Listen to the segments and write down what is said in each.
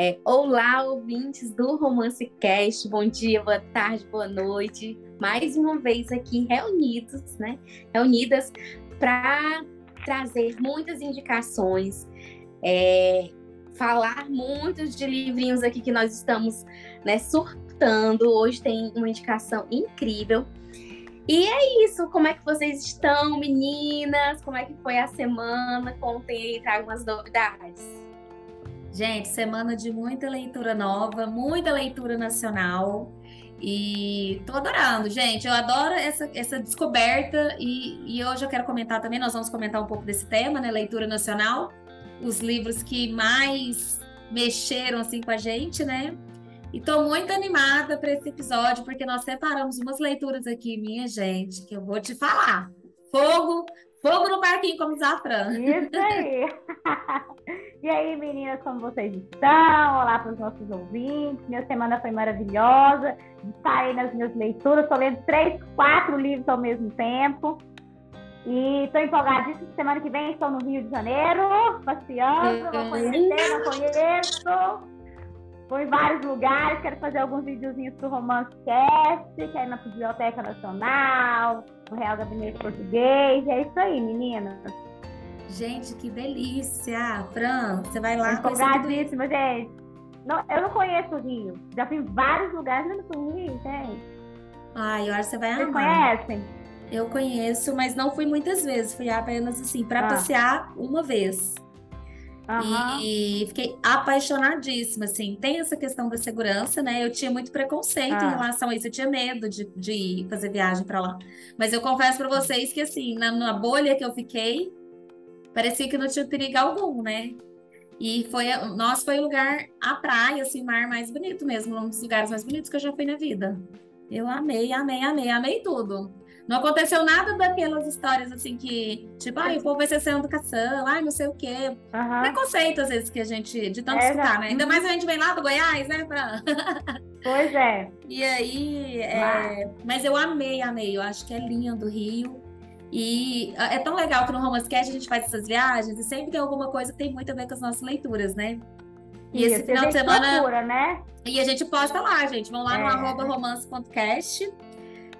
É, olá, ouvintes do Romance Cast, bom dia, boa tarde, boa noite. Mais uma vez aqui reunidos, né? Reunidas para trazer muitas indicações, é, falar muitos de livrinhos aqui que nós estamos né, surtando. Hoje tem uma indicação incrível. E é isso, como é que vocês estão, meninas? Como é que foi a semana? Contem aí, tragam umas novidades. Gente, semana de muita leitura nova, muita leitura nacional. E tô adorando, gente. Eu adoro essa, essa descoberta. E, e hoje eu quero comentar também, nós vamos comentar um pouco desse tema, né? Leitura nacional. Os livros que mais mexeram assim com a gente, né? E tô muito animada para esse episódio, porque nós separamos umas leituras aqui, minha gente, que eu vou te falar. Fogo, fogo no parquinho, como diz a Fran. Isso aí. e aí, meninas, como vocês estão? Olá para os nossos ouvintes. Minha semana foi maravilhosa. Aí nas minhas leituras. Estou lendo três, quatro livros ao mesmo tempo. E estou empolgadíssima. Semana que vem estou no Rio de Janeiro, passeando. Vou conhecer, não conheço. Vou em vários lugares, quero fazer alguns videozinhos pro Romance Cast, que é na Biblioteca Nacional, no Real Gabinete Português. E é isso aí, meninas. Gente, que delícia! Fran, você vai lá Empolgadíssima, gente. Não, eu não conheço o Rio. Já fui em vários lugares, mas não fui no Rio, gente. Ai, eu acho que você vai Vocês conhecem? Eu conheço, mas não fui muitas vezes. Fui apenas assim, para ah. passear uma vez. Uhum. E, fiquei apaixonadíssima, assim. Tem essa questão da segurança, né? Eu tinha muito preconceito ah. em relação a isso, eu tinha medo de, de fazer viagem para lá. Mas eu confesso para vocês que, assim, na, na, bolha que eu fiquei, parecia que não tinha perigo algum, né? E foi, nossa, foi o lugar, a praia, assim, o mar mais bonito mesmo, um dos lugares mais bonitos que eu já fui na vida. Eu amei, amei, amei, amei tudo. Não aconteceu nada daquelas histórias assim que, tipo, ai, o povo vai ser sem educação, ai, não sei o quê. Uhum. Preconceito, às vezes, que a gente, de tanto é, escutar, né? Ainda mais a gente vem lá do Goiás, né? Pra... Pois é. E aí, é... mas eu amei, amei. Eu acho que é lindo o Rio. E é tão legal que no Romance Cast a gente faz essas viagens e sempre tem alguma coisa que tem muito a ver com as nossas leituras, né? E Isso, esse final de semana. Procura, né? E a gente posta lá, gente. Vão lá é. no arroba romance.cast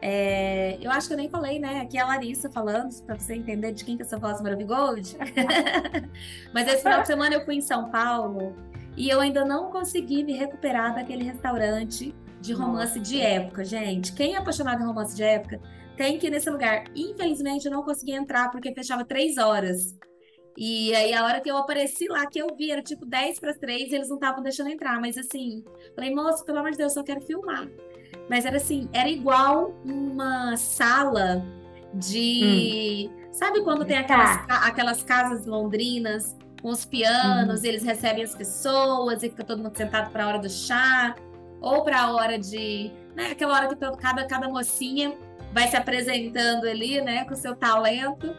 é, eu acho que eu nem falei, né? Aqui é a Larissa falando, para você entender de quem que é essa voz maravilhosa. Mas esse final de semana eu fui em São Paulo e eu ainda não consegui me recuperar daquele restaurante de romance Nossa. de época, gente. Quem é apaixonado em romance de época tem que ir nesse lugar. Infelizmente, eu não consegui entrar porque fechava três horas. E aí, a hora que eu apareci lá, que eu vi, era tipo 10 para as 3, eles não estavam deixando entrar. Mas assim, falei, moço, pelo amor de Deus, eu só quero filmar. Mas era assim, era igual uma sala de. Hum. Sabe quando tem aquelas, tá. aquelas casas londrinas com os pianos, uhum. eles recebem as pessoas e fica todo mundo sentado para a hora do chá, ou para a hora de. Né, aquela hora que cada, cada mocinha vai se apresentando ali, né, com o seu talento.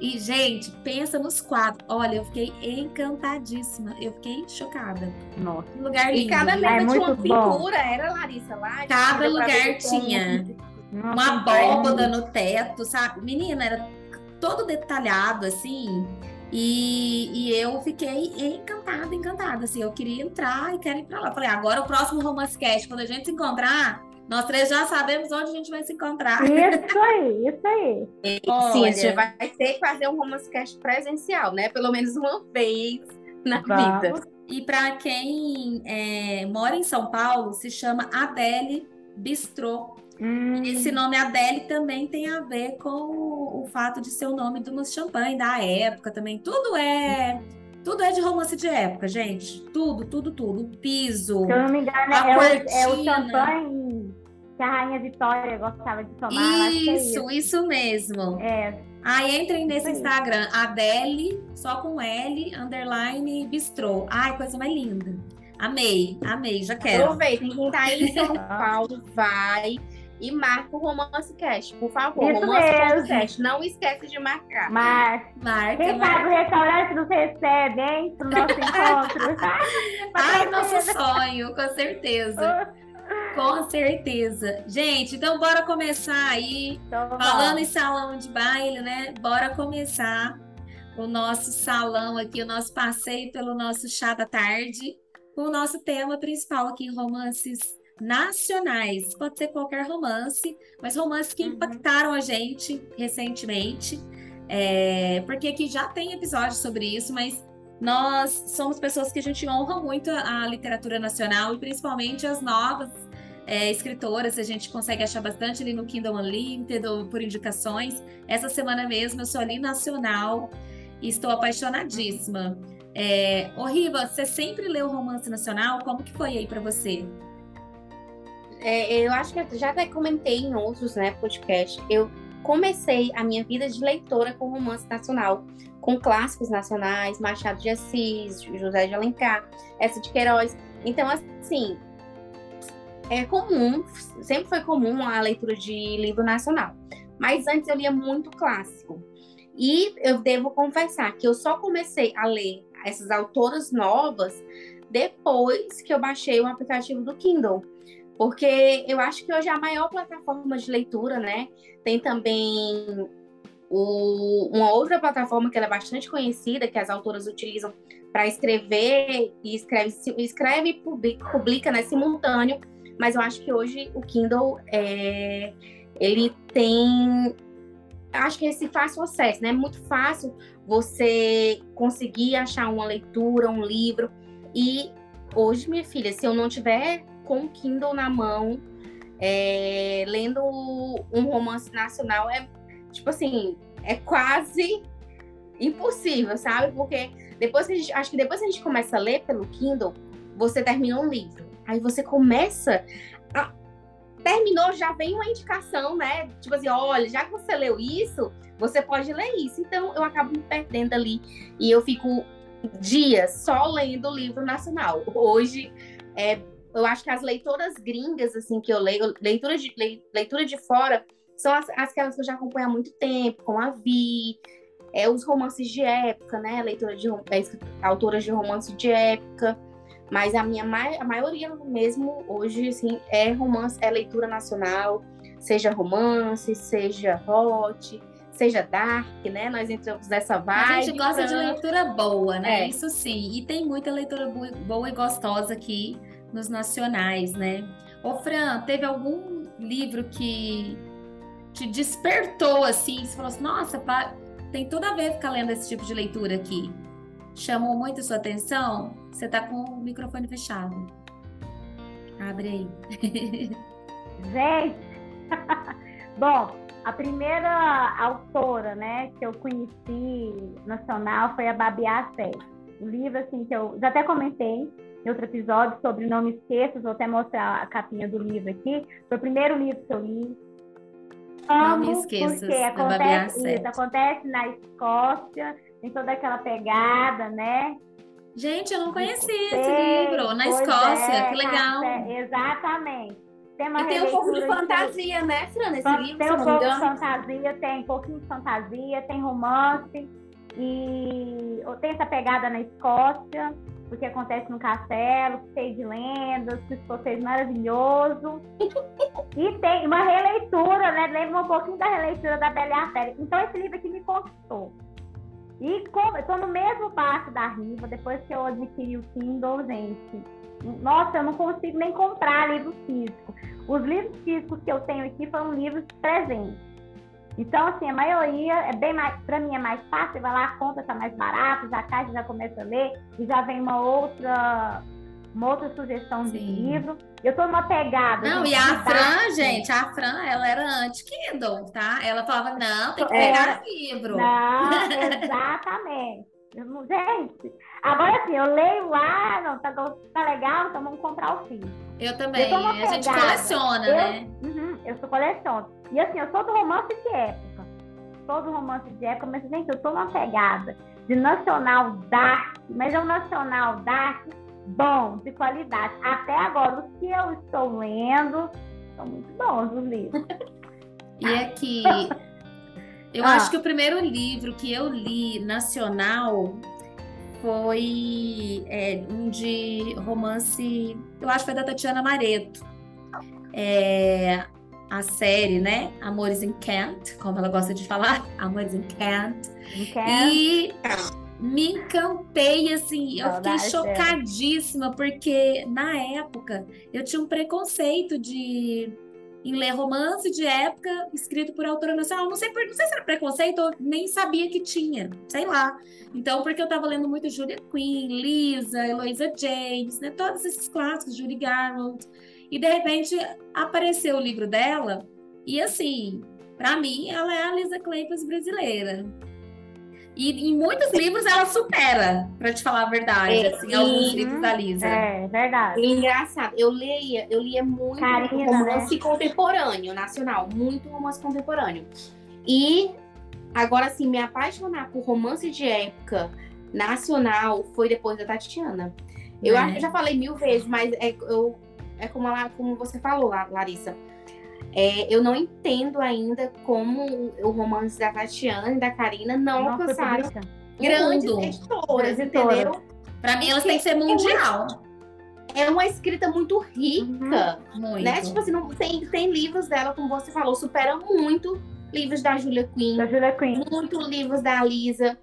E, gente, pensa nos quadros. Olha, eu fiquei encantadíssima. Eu fiquei chocada. Nossa. Que lugar lindo. E cada mesa é tinha uma bom. pintura, era, Larissa, lá? Cada lugar tinha Nossa, uma abóboda no teto, sabe? Menina, era todo detalhado, assim. E, e eu fiquei encantada, encantada. Assim, eu queria entrar e quero ir pra lá. Falei, agora o próximo Romance Cast, quando a gente se encontrar, nós três já sabemos onde a gente vai se encontrar. Isso aí, isso aí. Sim, a gente vai ter que fazer um romance cast presencial, né? Pelo menos uma vez na Vamos. vida. E para quem é, mora em São Paulo, se chama Adele Bistrô. Hum. Esse nome Adele também tem a ver com o, fato de ser o nome de uma champanhe da época também. Tudo é. Tudo é de romance de época, gente. Tudo, tudo, tudo. O piso. Se eu não me engano, é o, é o champanhe que a Rainha Vitória gostava de tomar. É isso, é isso. isso mesmo. É. Aí entrem nesse Instagram, Adele, só com L, underline, bistrô. Ai, coisa mais linda. Amei, amei, já quero. Aproveitem, quem tá aí em São Paulo, vai e marca o Romance Cast, por favor. Isso Romance Cast, não esquece de marcar. Marca. Marca. Quem marca. sabe o restaurante nos recebe, hein? Pro nosso encontro. Ai, nosso sonho, com certeza. Com certeza. Gente, então bora começar aí. Então, Falando em salão de baile, né? Bora começar o nosso salão aqui, o nosso passeio pelo nosso chá da tarde com o nosso tema principal aqui, romances nacionais. Pode ser qualquer romance, mas romances que uhum. impactaram a gente recentemente. É, porque aqui já tem episódios sobre isso, mas nós somos pessoas que a gente honra muito a, a literatura nacional e principalmente as novas é, escritoras, a gente consegue achar bastante ali no Kindle Unlimited ou por indicações. Essa semana mesmo eu sou ali nacional e estou apaixonadíssima. É, ô Riva, você sempre leu romance nacional? Como que foi aí para você? É, eu acho que já até comentei em outros né, podcasts. Eu comecei a minha vida de leitora com romance nacional, com clássicos nacionais, Machado de Assis, José de Alencar, essa de Queiroz. Então, assim, é comum, sempre foi comum a leitura de livro nacional. Mas antes eu lia muito clássico. E eu devo confessar que eu só comecei a ler essas autoras novas depois que eu baixei o aplicativo do Kindle. Porque eu acho que hoje é a maior plataforma de leitura, né? Tem também o, uma outra plataforma que é bastante conhecida, que as autoras utilizam para escrever e escreve, escreve e publica, publica né, simultâneo. Mas eu acho que hoje o Kindle é, ele tem acho que esse fácil acesso, né? É muito fácil você conseguir achar uma leitura, um livro. E hoje, minha filha, se eu não tiver com o Kindle na mão, é, lendo um romance nacional, é tipo assim, é quase impossível, sabe? Porque depois que a gente, acho que depois que a gente começa a ler pelo Kindle, você termina um livro. Aí você começa a, terminou, já vem uma indicação, né? Tipo assim, olha, já que você leu isso, você pode ler isso. Então eu acabo me perdendo ali e eu fico dias só lendo o livro nacional. Hoje, é, eu acho que as leitoras gringas, assim, que eu leio, leitura de, leitura de fora, são as, aquelas que eu já acompanho há muito tempo, com a Vi, é, os romances de época, né? Leitura de é, autoras de romance de época. Mas a minha a maioria mesmo hoje assim é romance, é leitura nacional, seja romance, seja hot, seja dark, né? Nós entramos nessa vibe. A gente gosta de leitura boa, né? É. Isso sim. E tem muita leitura boa e gostosa aqui nos nacionais, né? Ô Fran, teve algum livro que te despertou assim, você falou assim, nossa, tem tudo a ver ficar lendo esse tipo de leitura aqui? Chamou muito a sua atenção? Você tá com o microfone fechado. Abre aí. Gente! Bom, a primeira autora, né, que eu conheci nacional foi a Babi Assé. O livro, assim, que eu já até comentei em outro episódio sobre Não Me Esqueças, vou até mostrar a capinha do livro aqui. Foi o primeiro livro que eu li. Amo, Não me esqueças, porque acontece, isso, acontece na Escócia, tem toda aquela pegada, né? Gente, eu não conhecia esse livro. Na Escócia, é, que legal. É, exatamente. Tem e tem um pouco de fantasia, né, Fran, nesse livro? Tem um pouco de fantasia, tem um pouquinho de fantasia, tem romance. E tem essa pegada na Escócia, porque acontece no castelo, cheio de lendas, que escocês maravilhoso. e tem uma releitura, né? Lembra um pouquinho da releitura da Bela e a Fera. Então esse livro aqui me conquistou. E estou no mesmo passo da Riva, depois que eu adquiri o Kindle, gente. Nossa, eu não consigo nem comprar livro físico. Os livros físicos que eu tenho aqui foram livros presentes. Então, assim, a maioria é bem mais, para mim é mais fácil, vai lá, a conta tá mais barata, já cai, já começa a ler, e já vem uma outra uma outra sugestão Sim. de livro. Eu tô numa pegada. Não, e a Fran, gente, a Fran, ela era anti-Kindle, tá? Ela falava, não, tem que pegar era... livro. Não, exatamente. Gente, agora sim, eu leio lá, não, tá, tá legal, então vamos comprar o filme. Eu também, eu a gente coleciona, eu, né? Uhum, eu sou coleciono. E assim, eu sou do romance de época. Sou do romance de época, mas gente, eu tô numa pegada de nacional dark, mas é um nacional dark bom, de qualidade. Até agora, os que eu estou lendo são muito bons os livros. e aqui, eu ah. acho que o primeiro livro que eu li nacional foi é, um de romance, eu acho que foi da Tatiana Mareto. É, a série, né? Amores em Kent, como ela gosta de falar, Amores em Kent. Kent. E me encantei, assim, eu fiquei chocadíssima, porque na época eu tinha um preconceito de em ler romance de época escrito por autora nacional. Não sei, não sei se era preconceito, eu nem sabia que tinha, sei lá. Então, porque eu estava lendo muito Julia Quinn, Lisa, Eloisa James, né? Todos esses clássicos, Julie Garland. E de repente apareceu o livro dela, e assim, para mim, ela é a Lisa Kleypas brasileira. E em muitos livros ela supera, para te falar a verdade, é, assim, alguns livros da Lisa. É, verdade. engraçado, eu lia, eu lia muito Carina, romance né? contemporâneo, nacional, muito romance contemporâneo. E agora, assim, me apaixonar por romance de época nacional foi depois da Tatiana. Eu é. já falei mil vezes, mas é, eu, é como, ela, como você falou, Larissa. É, eu não entendo ainda como o romance da Tatiana e da Karina não Nossa, alcançaram grandes editoras, entendeu? Para mim, elas têm que ser mundial. É uma escrita muito rica, uhum, muito. né? Tipo assim, não, tem, tem livros dela, como você falou, superam muito livros da Julia Quinn. Da Julia Quinn. Muito livros da Lisa.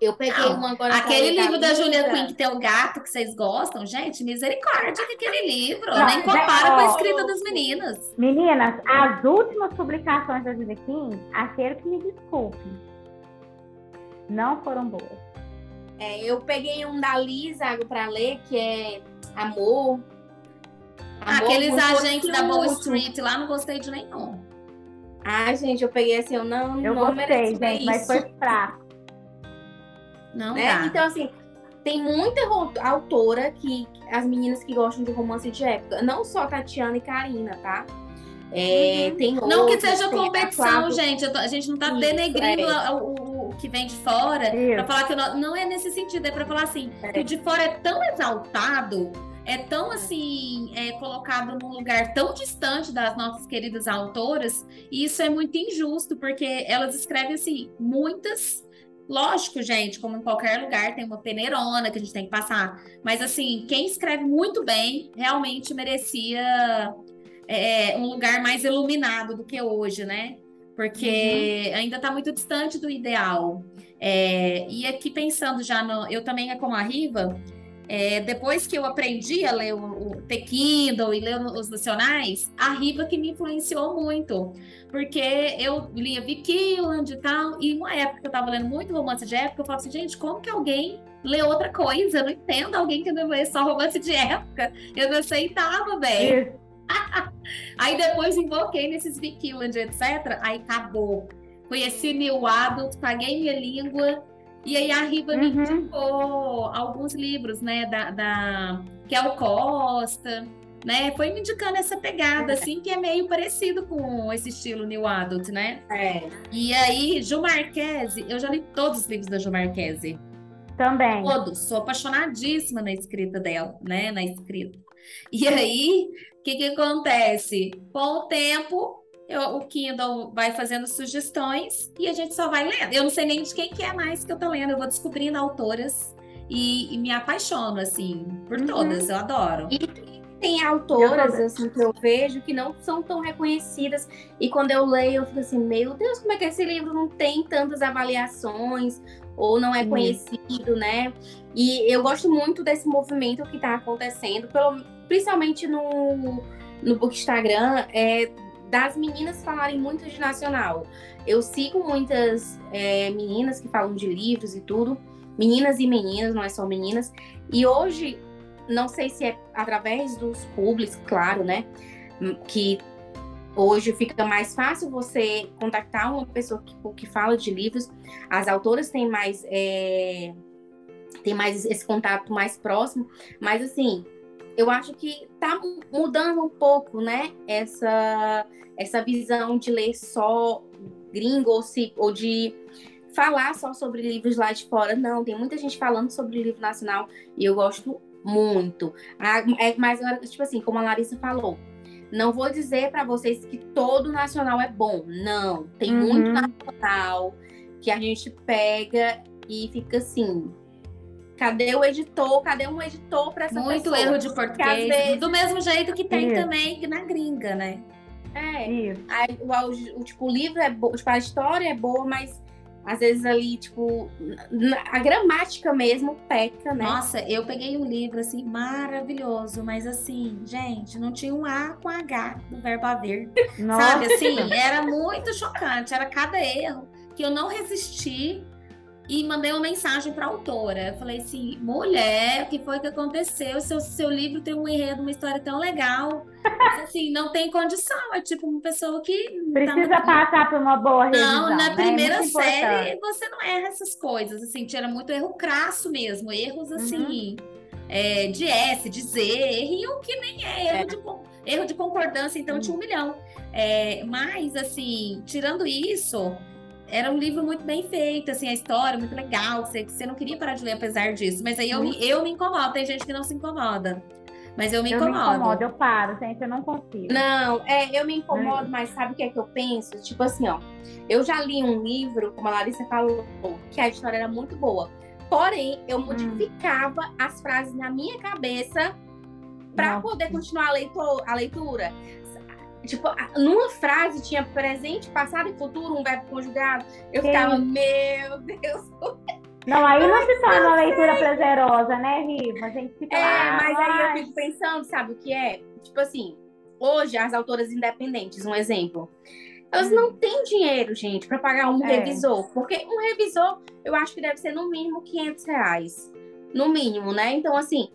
Eu peguei não, um agora. Aquele livro da, da Julia Quinn que tem o gato que vocês gostam, gente, misericórdia com aquele livro. Não, nem compara com a escrita das meninas. Meninas, as últimas publicações da Julia Quinn, aquele que me desculpe, não foram boas. É, eu peguei um da Lisa para ler, que é Amor. Amor Aqueles agentes da Wall Street lá, não gostei de nenhum. Ah, gente, eu peguei assim, eu não, eu não gostei, gente, mas foi fraco. Não né? dá. Então, assim, tem muita autora que as meninas que gostam de romance de época, não só Tatiana e Karina, tá? É, uhum. tem não que seja competição, gente. A gente não tá Isso, denegrindo é. o, o, que vem de fora para falar que não, não, é nesse sentido, é para falar assim, é. que o de fora é tão exaltado, é tão assim, é colocado num lugar tão distante das nossas queridas autoras, e isso é muito injusto, porque elas escrevem assim, muitas Lógico, gente, como em qualquer lugar, tem uma peneirona que a gente tem que passar. Mas, assim, quem escreve muito bem realmente merecia é, um lugar mais iluminado do que hoje, né? Porque uhum. ainda está muito distante do ideal. É, e aqui pensando já no. Eu também é como a Riva, é, depois que eu aprendi a ler o, o The Kindle e ler os nacionais, a Riva que me influenciou muito. Porque eu lia Vicky e tal, e uma época que eu estava lendo muito romance de época, eu falava assim, gente, como que alguém lê outra coisa? Eu não entendo alguém que não lê só romance de época. Eu não aceitava, velho. aí depois invoquei nesses Vicky etc. Aí acabou. Conheci New Adult, paguei minha língua e aí a Riva uhum. me indicou alguns livros, né, da, da Kel Costa, né? Foi me indicando essa pegada, assim, que é meio parecido com esse estilo New Adult, né? É. E aí, Ju Marquese, eu já li todos os livros da Ju Marquese. Também. Todos. Sou apaixonadíssima na escrita dela, né? Na escrita. E aí, o que que acontece? Com o tempo, eu, o Kindle vai fazendo sugestões e a gente só vai lendo. Eu não sei nem de quem que é mais que eu tô lendo, eu vou descobrindo autoras e, e me apaixono, assim, por uhum. todas, eu adoro. E tem autoras, assim, que eu vejo que não são tão reconhecidas e quando eu leio eu fico assim, meu Deus, como é que esse livro não tem tantas avaliações ou não é conhecido, né? E eu gosto muito desse movimento que está acontecendo, pelo, principalmente no, no Instagram, é, das meninas falarem muito de nacional. Eu sigo muitas é, meninas que falam de livros e tudo, meninas e meninas, não é só meninas. E hoje, não sei se é através dos públicos, claro, né? Que hoje fica mais fácil você contactar uma pessoa que, que fala de livros. As autoras têm mais. É, tem mais esse contato mais próximo, mas assim, eu acho que tá mudando um pouco, né? Essa, essa visão de ler só gringo ou, se, ou de falar só sobre livros lá de fora. Não, tem muita gente falando sobre livro nacional e eu gosto muito. Ah, é mais, tipo assim, como a Larissa falou, não vou dizer para vocês que todo nacional é bom. Não, tem uhum. muito nacional que a gente pega e fica assim, Cadê o editor? Cadê um editor para essa Muito pessoa? erro de português. Vezes... Do mesmo jeito que tem Isso. também na gringa, né? É. Aí, o, o, tipo, o livro é bom, tipo, a história é boa, mas às vezes ali, tipo, a gramática mesmo peca, né? Nossa, eu peguei um livro, assim, maravilhoso, mas assim, gente, não tinha um A com H no verbo haver. Nossa. Sabe, assim, era muito chocante, era cada erro que eu não resisti e mandei uma mensagem para a autora. Eu falei assim, mulher, o que foi que aconteceu? Seu, seu livro tem um enredo, uma história tão legal. Mas, assim, não tem condição. É tipo uma pessoa que. Tá Precisa tá... passar por uma boa revisão. Não, na né? primeira é série importante. você não erra essas coisas. Assim, tinha muito erro crasso mesmo. Erros assim. Uhum. É, de S, de Z, erro que nem é, erro, é. De, erro de concordância, então uhum. tinha um milhão. É, mas, assim, tirando isso, era um livro muito bem feito, assim, a história muito legal, você, você não queria parar de ler apesar disso. Mas aí eu, me, eu me incomodo, tem gente que não se incomoda. Mas eu me incomodo. Eu me incomodo, eu paro, gente, eu não consigo. Não, é, eu me incomodo, é. mas sabe o que é que eu penso? Tipo assim, ó, eu já li um livro, como a Larissa falou, que a história era muito boa. Porém, eu hum. modificava hum. as frases na minha cabeça para poder continuar a, leitor, a leitura. Tipo, numa frase tinha presente, passado e futuro, um verbo conjugado. Eu Sim. ficava, meu Deus. Não, aí não se torna uma leitura prazerosa, né, Riva? A gente fica É, lá, mas aí eu fico pensando, sabe o que é? Tipo assim, hoje as autoras independentes, um exemplo. Elas hum. não têm dinheiro, gente, para pagar um é. revisor. Porque um revisor, eu acho que deve ser no mínimo 500 reais. No mínimo, né? Então, assim,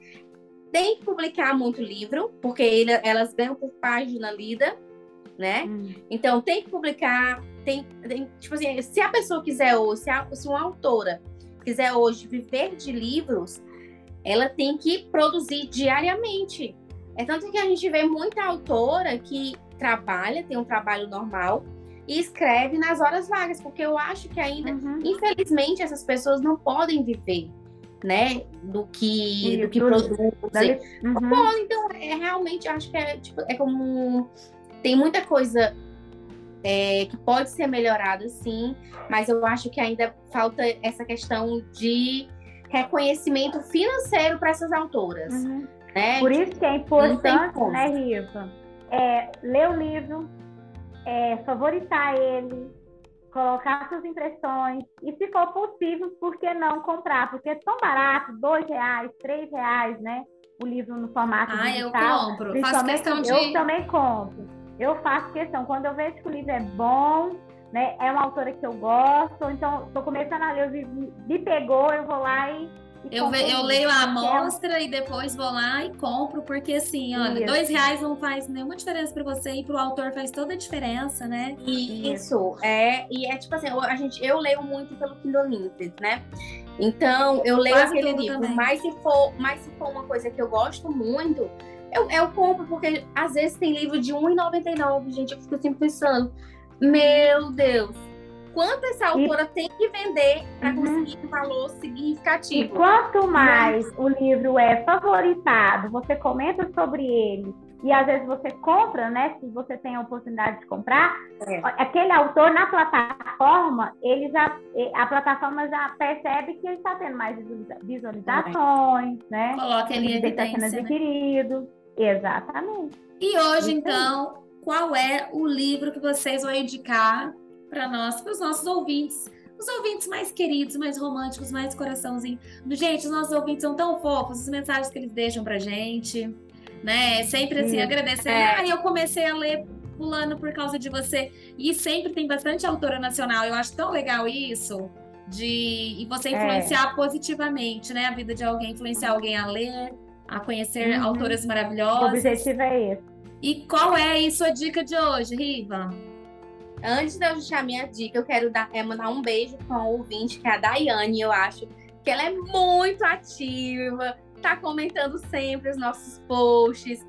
tem que publicar muito livro, porque ele, elas ganham por página lida, né? Hum. Então tem que publicar, tem, tem, tipo assim, se a pessoa quiser hoje, se, a, se uma autora quiser hoje viver de livros, ela tem que produzir diariamente. É tanto que a gente vê muita autora que trabalha, tem um trabalho normal e escreve nas horas vagas, porque eu acho que ainda, uhum. infelizmente, essas pessoas não podem viver né, do que, do que produzem. Uhum. então, é realmente, acho que é, tipo, é como tem muita coisa é, que pode ser melhorada, sim, mas eu acho que ainda falta essa questão de reconhecimento financeiro para essas autoras. Uhum. Né? Por isso que é importante, né, Riva, é, ler o livro, é, favoritar ele, colocar suas impressões e, se for possível, por que não comprar? Porque é tão barato, dois reais, três reais, né? O livro no formato ah, digital. Ah, eu compro. Faço questão de... Eu também compro. Eu faço questão. Quando eu vejo que o livro é bom, né? É uma autora que eu gosto, então estou começando a ler, o livro me pegou, eu vou lá e eu, eu leio a amostra e depois vou lá e compro, porque assim, olha, Isso. dois reais não faz nenhuma diferença para você e para o autor faz toda a diferença, né? Isso, é, e é tipo assim, a gente, eu leio muito pelo Kindle né? Então, eu leio Quase aquele livro, também. mas se, for, mas se for uma coisa que eu gosto muito, eu, eu compro, porque às vezes tem livro de R$1,99, gente, eu fico sempre pensando, meu Deus, quanto essa autora e... tem que vender para uhum. conseguir um valor significativo. E quanto mais o livro é favoritado, você comenta sobre ele e às vezes você compra, né? Se você tem a oportunidade de comprar, é. aquele autor na plataforma, ele já, a plataforma já percebe que ele está tendo mais visualizações, é. né? Coloca ele em tá evidência, tá sendo adquirido. Né? Exatamente. E hoje, Isso então, qual é o livro que vocês vão indicar para nós, para os nossos ouvintes. Os ouvintes mais queridos, mais românticos, mais coraçãozinho. Gente, os nossos ouvintes são tão fofos, as mensagens que eles deixam pra gente, né? Sempre assim, agradecendo. É. Ah, eu comecei a ler pulando por causa de você. E sempre tem bastante autora nacional. Eu acho tão legal isso. De e você é. influenciar é. positivamente, né? A vida de alguém, influenciar alguém a ler, a conhecer uhum. autoras maravilhosas. O objetivo é esse. E qual é a sua dica de hoje, Riva? Antes de eu deixar minha dica, eu quero dar, é, mandar um beijo para um ouvinte, que é a Daiane, eu acho que ela é muito ativa, tá comentando sempre os nossos posts,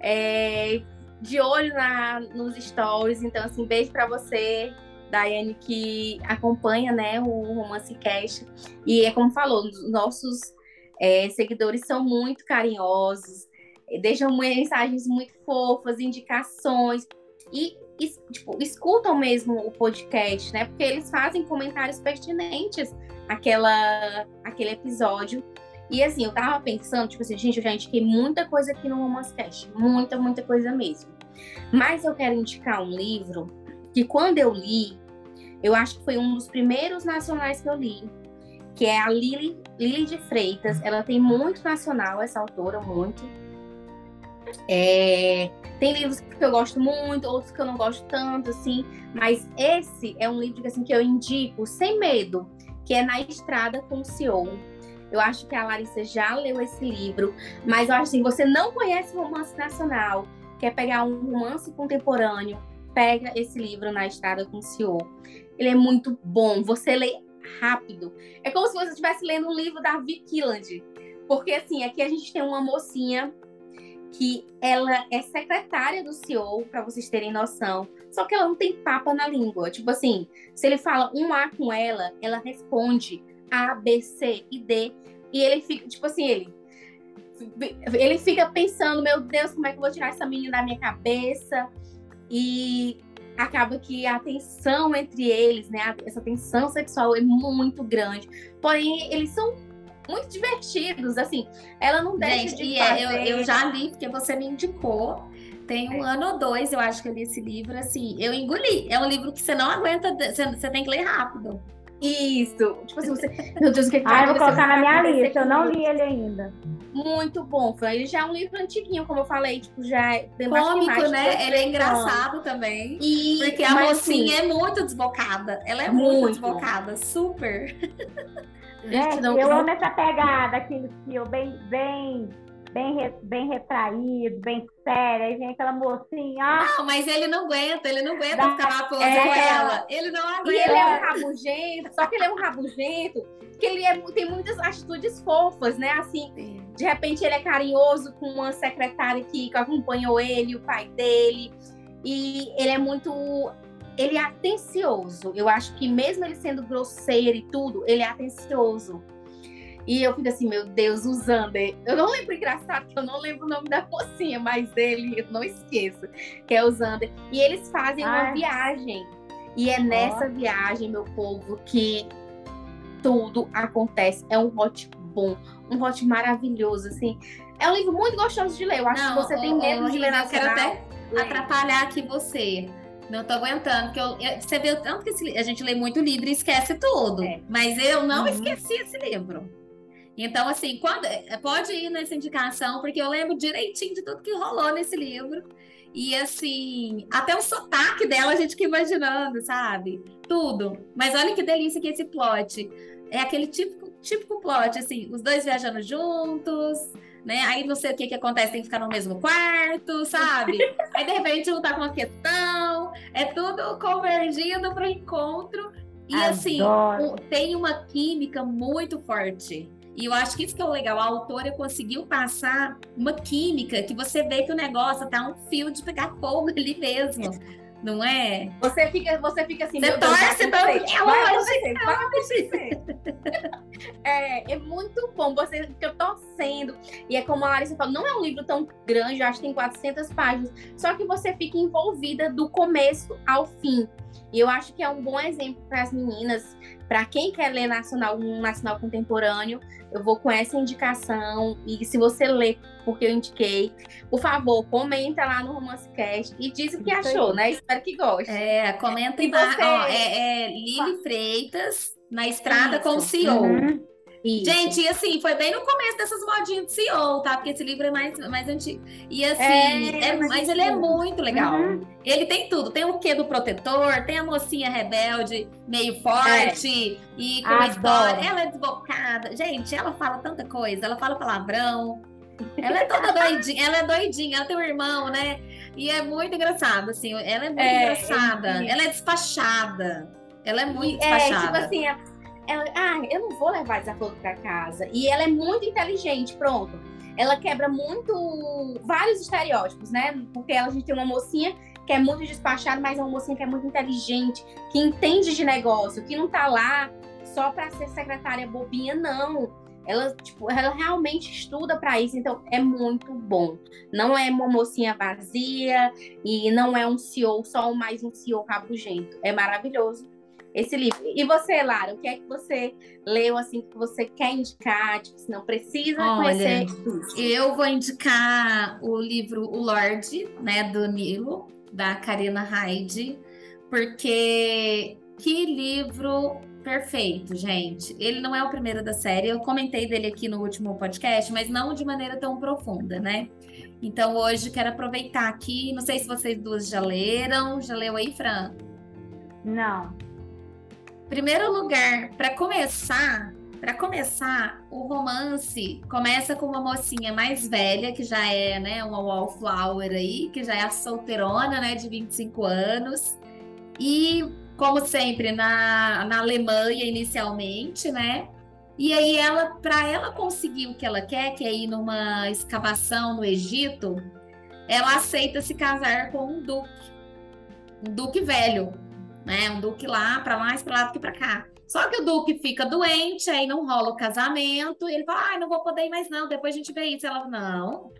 é, de olho na, nos stories. Então, assim, beijo para você, Daiane, que acompanha né, o Romance Cast. E é como falou, os nossos é, seguidores são muito carinhosos, deixam mensagens muito fofas, indicações. E tipo, escutam mesmo o podcast, né? Porque eles fazem comentários pertinentes àquela, àquele episódio. E assim, eu tava pensando, tipo assim, gente, eu já indiquei muita coisa aqui no Romancecast. Muita, muita coisa mesmo. Mas eu quero indicar um livro que quando eu li, eu acho que foi um dos primeiros nacionais que eu li, que é a Lili, Lili de Freitas. Ela tem muito nacional, essa autora, muito. É, tem livros que eu gosto muito, outros que eu não gosto tanto, assim, mas esse é um livro assim, que eu indico sem medo, que é Na Estrada com o CEO. Eu acho que a Larissa já leu esse livro, mas eu acho assim, você não conhece romance nacional, quer pegar um romance contemporâneo, pega esse livro Na Estrada com o CEO. Ele é muito bom, você lê rápido. É como se você estivesse lendo um livro da Vicky Killand. Porque assim, aqui a gente tem uma mocinha que ela é secretária do CEO, para vocês terem noção. Só que ela não tem papa na língua. Tipo assim, se ele fala um A com ela, ela responde A, B, C e D. E ele fica, tipo assim, ele. Ele fica pensando, meu Deus, como é que eu vou tirar essa menina da minha cabeça? E acaba que a tensão entre eles, né? Essa tensão sexual é muito grande. Porém, eles são muito divertidos, assim. Ela não deixa Gente, de e fazer... é, eu, eu já li, porque você me indicou. Tem um É. ano ou dois, eu acho que eu li esse livro, assim, eu engoli. É um livro que você não aguenta, você, você tem que ler rápido. Isso. Tipo assim, você... Meu Deus, o que, que vai Ah, eu vou colocar na minha lista. Eu não li ele ainda. Muito bom, Fran. Ele já é um livro antiguinho, como eu falei. Tipo, já é... Cômico, né? Ele é engraçado também. anos. E... Porque a mas, mocinha assim, é muito desbocada. Ela é muito, Muito. desbocada, super. gente, Gente, não- eu não- amo essa pegada, aquele estilo bem, bem, bem, re- bem retraído, bem sério. Aí vem aquela mocinha, ah, Não, mas ele não aguenta, ele não aguenta Dá- ficar lá pose é. com ela. Ele não E aguenta. ele é um rabugento, só que ele é um rabugento, que ele é- tem muitas atitudes fofas, né? Assim, de repente ele é carinhoso com uma secretária que acompanhou ele, o pai dele. E ele é muito. Ele é atencioso. Eu acho que mesmo ele sendo grosseiro e tudo, ele é atencioso. E eu fico assim, meu Deus, o Zander. Eu não lembro engraçado, que eu não lembro o nome da mocinha, mas ele, eu não esqueço, que é o Zander. E eles fazem uma Ai. viagem. E é nessa viagem, meu povo, que tudo acontece. É um hot bom, um hot maravilhoso, assim. É um livro muito gostoso de ler. Eu acho Não, que você tem medo de ler Rita, eu quero até atrapalhar aqui você. Não tô aguentando, porque eu- eu- você vê tanto que esse a gente lê muito livro e esquece tudo. É. Mas eu não Uhum. esqueci esse livro. Então, assim, quando, eh, pode ir nessa indicação, porque eu lembro direitinho de tudo que rolou nesse livro. E assim, até o sotaque dela a gente fica imaginando, sabe? Tudo. Mas olha que delícia que esse plot. É aquele típico, típico plot, assim, os dois viajando juntos, né? Aí não sei o que que acontece, tem que ficar no mesmo quarto, sabe? Aí de repente um tá com uma questão, é tudo convergindo para o encontro. E assim, Adoro. o- tem uma química muito forte. E eu acho que isso que é o legal, a autora conseguiu passar uma química que você vê que o negócio tá um fio de pegar fogo ali mesmo, não é? Você fica, você fica assim, Você torce que é vai acontecer, vai acontecer. é, é muito bom, você fica torcendo. E é como a Larissa falou, não é um livro tão grande, eu acho que tem 400 páginas, só que você fica envolvida do começo ao fim. E eu acho que é um bom exemplo para as meninas, para quem quer ler nacional, um nacional contemporâneo, eu vou com essa indicação. E se você ler porque eu indiquei, por favor, comenta lá no Romance Cast e diz o que Isso achou, né? Espero que goste. É, comenta E embaixo. você? Ó, é, é Lili Freitas, na estrada com o Isso. CEO. Uhum. Isso. Gente, e assim, foi bem no começo dessas modinhas de CEO, tá? Porque esse livro é mais, mais antigo. E assim, É, é- mais mas ele é muito legal. Uhum. Ele tem tudo. Tem o quê do protetor, tem a mocinha rebelde, meio forte, e com uma Adoro. história. Ela é desbocada. Gente, ela fala tanta coisa, ela fala palavrão. Ela é toda doidinha, ela é doidinha, ela tem um irmão, né? E é muito engraçado, assim, ela é muito É, engraçada. é- Ela é despachada. Ela é muito é, despachada. tipo assim, ela, ah, eu não vou levar desaforo pra casa. E ela é muito inteligente, pronto. Ela quebra muito vários estereótipos, né? Porque ela, a gente tem uma mocinha que é muito despachada, mas é uma mocinha que é muito inteligente, que entende de negócio, que não tá lá só pra ser secretária bobinha, não. Ela, tipo, ela realmente estuda pra isso, então é muito bom. Não é uma mocinha vazia e não é um CEO, só mais um CEO rabugento. É maravilhoso esse livro. E você, Lara, o que é que você leu assim que você quer indicar? Tipo, se não precisa Olha, conhecer. Eu vou indicar o livro O Lorde, né, do Nilo, da Karina Hyde, porque que livro perfeito, gente. Ele não é o primeiro da série. Eu comentei dele aqui no último podcast, mas não de maneira tão profunda, né? Então hoje quero aproveitar aqui. Não sei se vocês duas já leram. Já leu aí, Fran? Não. Primeiro lugar, para começar, para começar, o romance começa com uma mocinha mais velha, que já é, né, uma wallflower aí, que já é a solteirona, né, de 25 anos. E, como sempre, na, na Alemanha inicialmente, né? E aí ela, para ela conseguir o que ela quer, que é ir numa escavação no Egito, ela aceita se casar com um duque, um duque velho, né? Um Duque lá, para mais para lá do que para cá. Só que o Duque fica doente, aí não rola o casamento, e ele fala: ai, não vou poder ir mais não, depois a gente vê isso. Ela não.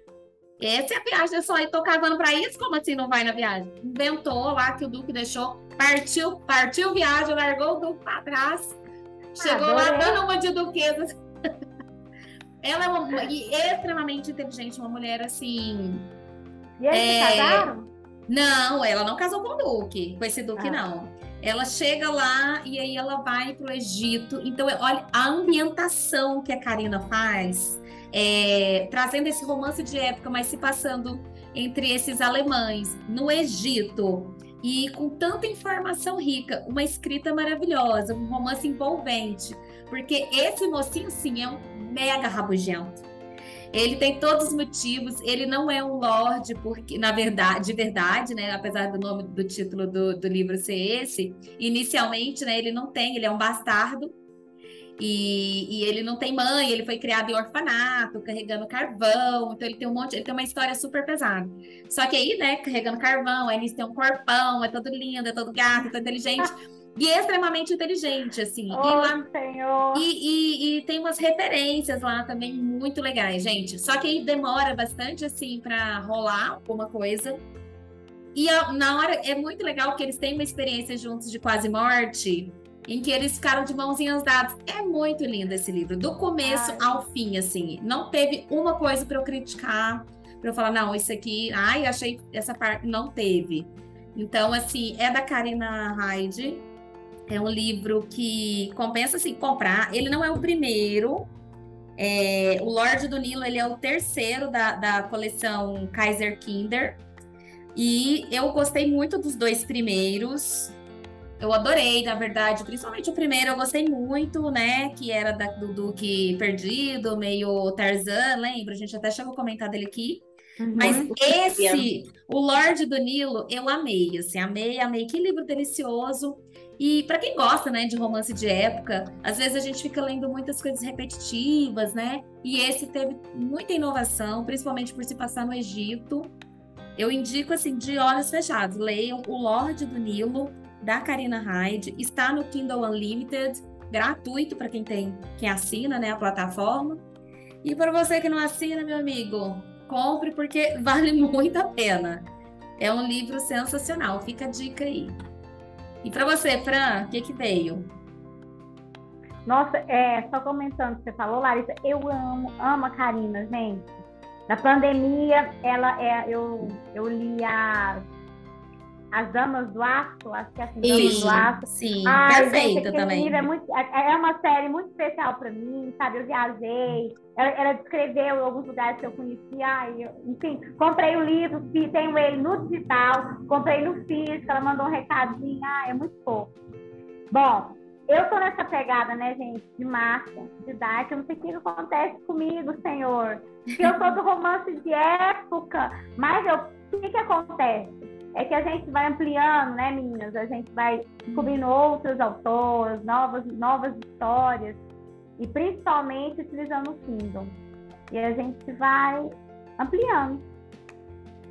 Essa é a viagem, eu só tô casando para isso, como assim não vai na viagem? Inventou lá que o Duque deixou, partiu, partiu viagem, largou o Duque para trás, chegou Adorei. lá dando uma de duquesa. Ela é uma, e extremamente inteligente, uma mulher assim. E eles é, casaram? Não, ela não casou com o Duque, com esse Duque, ah. não. Ela chega lá e aí ela vai para o Egito. Então, olha a ambientação que a Karina faz, é, trazendo esse romance de época, mas se passando entre esses alemães no Egito e com tanta informação rica, uma escrita maravilhosa, um romance envolvente, porque esse mocinho sim é um mega rabugento. Ele tem todos os motivos, ele não é um lord, porque, na verdade, de verdade, né? Apesar do nome do título do, do livro ser esse, inicialmente, né, ele não tem, ele é um bastardo. E, e, ele não tem mãe, ele foi criado em orfanato, carregando carvão, então ele tem um monte, ele tem uma história super pesada. Só que aí, né, carregando carvão, aí ele tem um corpão, é todo lindo, é todo gato, é todo inteligente. E é extremamente inteligente, assim. Oh, e, lá, Senhor. E, e, e, tem umas referências lá também muito legais, gente. Só que aí demora bastante, assim, para rolar alguma coisa. E a, na hora é muito legal que eles têm uma experiência juntos de quase morte, em que eles ficaram de mãozinhas dadas. É muito lindo esse livro, do começo ai. ao fim, assim. Não teve uma coisa para eu criticar, para eu falar, não, isso aqui, ai, achei essa parte. Não teve. Então, assim, é da Karina Hyde é um livro que compensa assim comprar. Ele não é o primeiro. É, o Lorde do Nilo ele é o terceiro da, da coleção Kaiser Kinder. E eu gostei muito dos dois primeiros. Eu adorei, na verdade, principalmente o primeiro eu gostei muito, né? Que era da, do Duque Perdido, meio Tarzan, lembra? A gente até chegou a comentar dele aqui. Uhum. Mas esse, o Lorde do Nilo, eu amei, assim, amei, amei. Que livro delicioso. E para quem gosta, né, de romance de época, às vezes a gente fica lendo muitas coisas repetitivas, né? E esse teve muita inovação, principalmente por se passar no Egito. Eu indico assim de olhos fechados, leiam O Lorde do Nilo da Karina Hyde, está no Kindle Unlimited, gratuito para quem tem, quem assina, né, a plataforma. E para você que não assina, meu amigo, compre porque vale muito a pena. É um livro sensacional, fica a dica aí. E para você, Fran, o que, que veio? Nossa, é, só comentando que você falou, Larissa, eu amo, amo a Karina, gente. Na pandemia, ela é, eu, eu li as, as Damas do Aço, acho que é assim, Damas do Aço. Sim, Ai, perfeita gente, também. É, muito, é, é uma série muito especial para mim, sabe? Eu viajei, ela, ela, descreveu alguns lugares que eu conhecia, ai, eu, enfim, comprei o livro, tenho ele no digital, comprei no físico, ela mandou um recadinho, ai, é muito fofo. Bom, eu tô nessa pegada, né, gente, de marca, de Dark, eu não sei o que acontece comigo, senhor, que eu sou do romance de época, mas eu, o que que acontece? É que a gente vai ampliando, né, meninas? A gente vai descobrindo outros autores, novas, novas histórias, e principalmente utilizando o Kindle. E a gente vai ampliando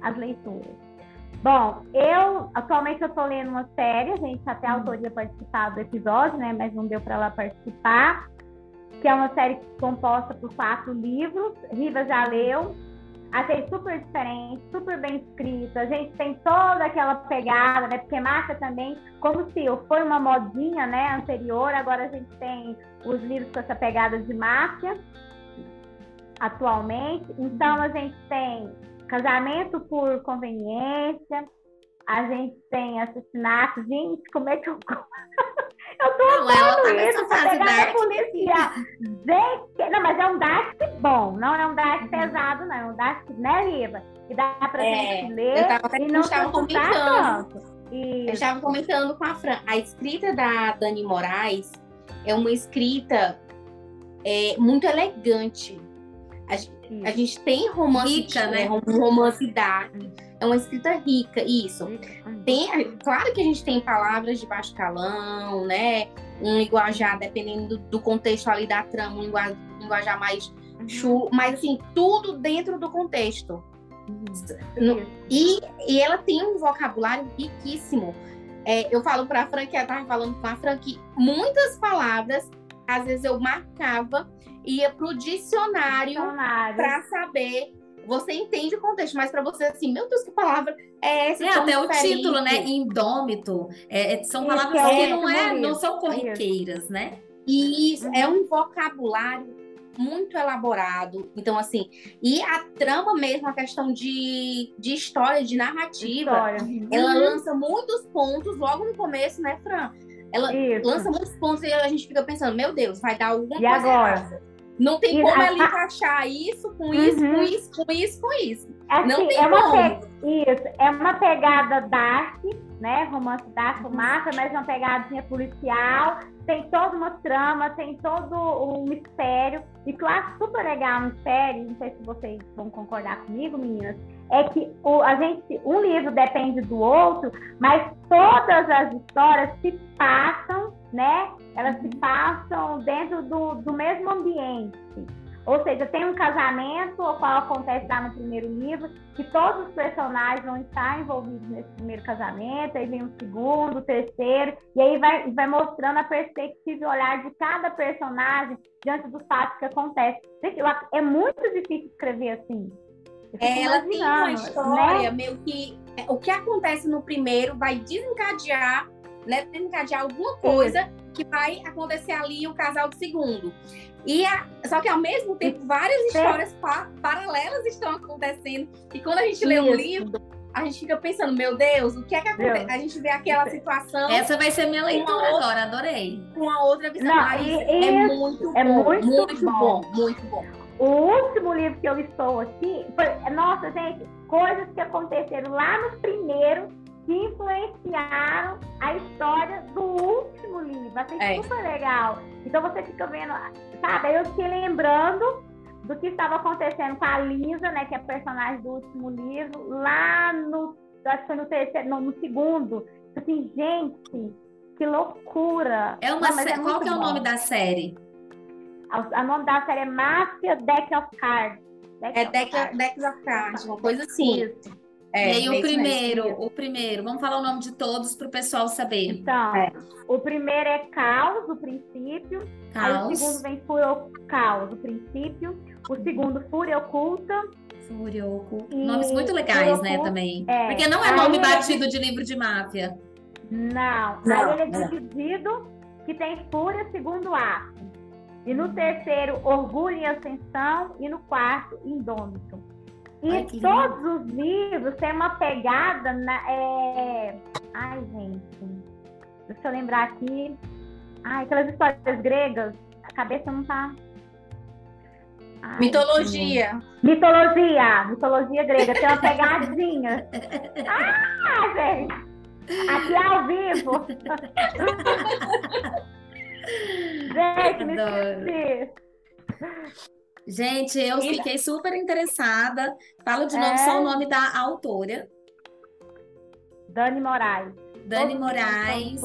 as leituras. Bom, eu atualmente eu estou lendo uma série, a gente até a autoria participar do episódio, né? Mas não deu para ela participar, que é uma série composta por quatro livros. Riva já leu, Achei super diferente, super bem escrito. A gente tem toda aquela pegada, né? Porque marca também, como se foi uma modinha, né, anterior, agora a gente tem os livros com essa pegada de máfia atualmente. Então a gente tem casamento por conveniência, a gente tem assassinato. Gente, como é que eu Eu tô Não, ela tá nessa isso, fase dark. a policial. Gente, não, mas é um dark bom, não é um dark Uhum. pesado, não. É um dark, né, Riva? Que dá pra É, gente Eu ler tava até e não se comentando. tanto. Eu Isso. estava comentando com a Fran. A escrita da Dani Moraes é uma escrita é, muito elegante. A, isso. a gente tem romance, Rica, né? é, um romance dark. É uma escrita rica, isso. Tem, claro que a gente tem palavras de baixo calão, né? Um linguajar, dependendo do, contexto ali da trama, um linguajar, mais Uhum. chu, mas assim, tudo dentro do contexto. No- Isso. e, e ela tem um vocabulário riquíssimo. É, eu falo para a Fran, que ela estava falando com a Fran, que muitas palavras, às vezes eu marcava, ia para o Dicionário. para saber. Você entende o contexto, mas para você, assim, meu Deus, que palavra é essa? É, até o diferente? título, né? Indômito. É, é- são palavras é que isso, não, é, não isso, são corriqueiras, né? E isso Uhum. é um vocabulário muito elaborado. Então, assim, e a trama mesmo, a questão de, de história, de narrativa, História. ela Uhum. lança muitos pontos logo no começo, né, Fran? Ela Isso. lança muitos pontos e a gente fica pensando, meu Deus, vai dar alguma E coisa agora? errada. Não tem E como ela encaixar isso com isso, Uhum. com isso, com isso, com isso. Assim, Não tem é uma como. pe- Isso, é uma pegada dark, né? Romance dark, Uhum. massa, mas uma pegadinha policial. Tem toda uma trama, tem todo um mistério. E que eu acho super legal no mistério, não sei se vocês vão concordar comigo, meninas, é que o, a gente, um livro depende do outro, mas todas as histórias se passam, né? Elas se passam dentro do, do mesmo ambiente. Ou seja, tem um casamento, o qual acontece lá no primeiro livro, que todos os personagens vão estar envolvidos nesse primeiro casamento, aí vem o segundo, o terceiro, e aí vai, vai mostrando a perspectiva e olhar de cada personagem diante dos fatos que acontecem. É muito difícil escrever assim. É, ela tem uma imaginando, história né? meio que é, o que acontece no primeiro vai desencadear, né? Desencadear alguma coisa que vai acontecer ali o casal do segundo. E a- só que ao mesmo tempo várias histórias pa- paralelas estão acontecendo. E quando a gente lê um livro, a gente fica pensando, meu Deus, o que é que acontece? Deus. A gente vê aquela situação Essa vai ser minha leitura outra- agora, adorei. com a outra visão. Não, Mas é muito é bom, muito muito bom. bom, muito bom. O último livro que eu estou aqui, foi, nossa, gente, coisas que aconteceram lá no primeiro que influenciaram a história do último livro. Achei É. super legal. Então você fica vendo, sabe? Eu fiquei lembrando do que estava acontecendo com a Lisa, né, que é a personagem do último livro, lá no, acho que foi no terceiro, no, no segundo. Assim, gente, que loucura! É uma Não, sé- Qual que é o bom. nome da série? O nome da série é Máfia Deck of Cards. Deck É of Deck, Cards. Decks of Cards, uma coisa assim. Isso. É, e aí é o mesmo. primeiro, o primeiro, vamos falar o nome de todos para o pessoal saber. Então, É. o primeiro é Caos, o princípio. Aí o Caos, segundo vem Fúria Caos, o princípio. O segundo, Fúria Oculta. Fúria, Oculto. E Nomes muito legais, né, Oculto, também. é. Porque não é Aí nome ele- batido de livro de máfia. Não. Não, Aí ele é não. dividido, que tem Fúria, segundo ato. E no terceiro, Orgulho e Ascensão. E no quarto, Indômito. E Ai, que todos os livros têm uma pegada na. é, Ai, gente. Deixa eu lembrar aqui. Ai, aquelas histórias gregas. A cabeça não tá. Ai, Mitologia. Mitologia, mitologia grega, tem uma pegadinha. ah, gente! Aqui ao vivo. gente, me esqueci. Gente, eu E- fiquei super interessada. Fala de É. novo só o nome da autora, Dani Moraes. Dani Todos Moraes.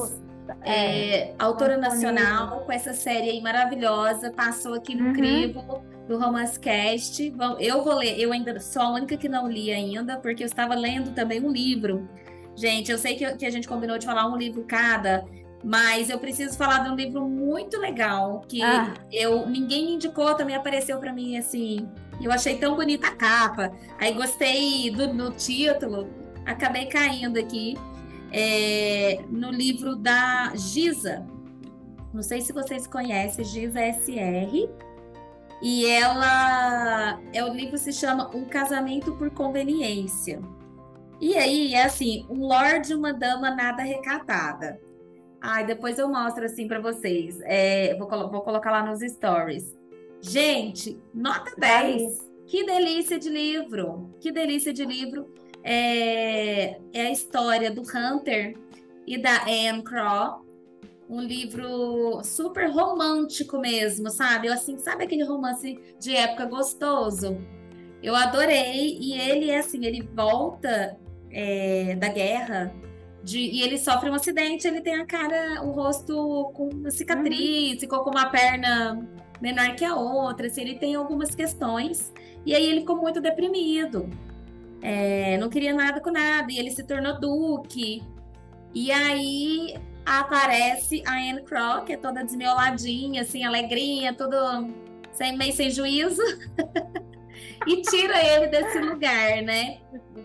É, É, autora nacional, com essa série aí maravilhosa, passou aqui no Uhum. crivo do Romance Cast. Eu vou ler, eu ainda sou a única que não li ainda, porque eu estava lendo também um livro. Gente, eu sei que, que a gente combinou de falar um livro cada, mas eu preciso falar de um livro muito legal que Ah. eu ninguém me indicou, também apareceu para mim assim. Eu achei tão bonita a capa, aí gostei do no título, acabei caindo aqui é, no livro da Giza. Não sei se vocês conhecem, Giza SR. E ela. É, o livro se chama Um Casamento por Conveniência. E aí é assim: um lord e uma dama nada recatada. Ai, depois eu mostro assim para vocês. É, vou, vou colocar lá nos stories. Gente, nota 10. Que delícia de livro! Que delícia de livro. É, é a história do Hunter e da Anne Crow. Um livro super romântico mesmo, sabe? Eu, assim, sabe aquele romance de época gostoso? Eu adorei. E ele, assim, ele volta é, da guerra de, e ele sofre um acidente. Ele tem a cara, o rosto com uma cicatriz, uhum. ficou com uma perna menor que a outra. Assim, ele tem algumas questões. E aí ele ficou muito deprimido. É, não queria nada com nada. E ele se tornou duque. E aí aparece a Anne Crow, que é toda desmioladinha, assim, alegrinha, tudo sem, meio sem juízo. e tira ele desse lugar, né?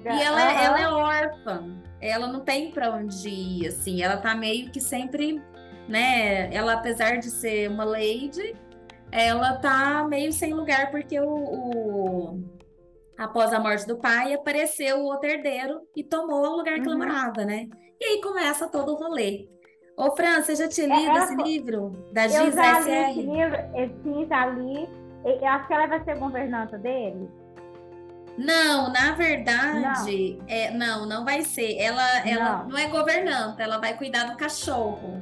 E ela, uhum. ela é órfã. Ela não tem para onde ir, assim. Ela tá meio que sempre, né? Ela, apesar de ser uma lady, ela tá meio sem lugar porque o, o, após a morte do pai apareceu o outro herdeiro e tomou o lugar que ela uhum. morava, né? E aí começa todo o rolê. Ô, Fran, você já tinha lido esse livro? Da Giz Eu já li esse livro, sim, já li. Eu acho que ela vai ser governanta dele. Não, na verdade, não, é, não, não vai ser. Ela, ela não. não é governanta, ela vai cuidar do cachorro.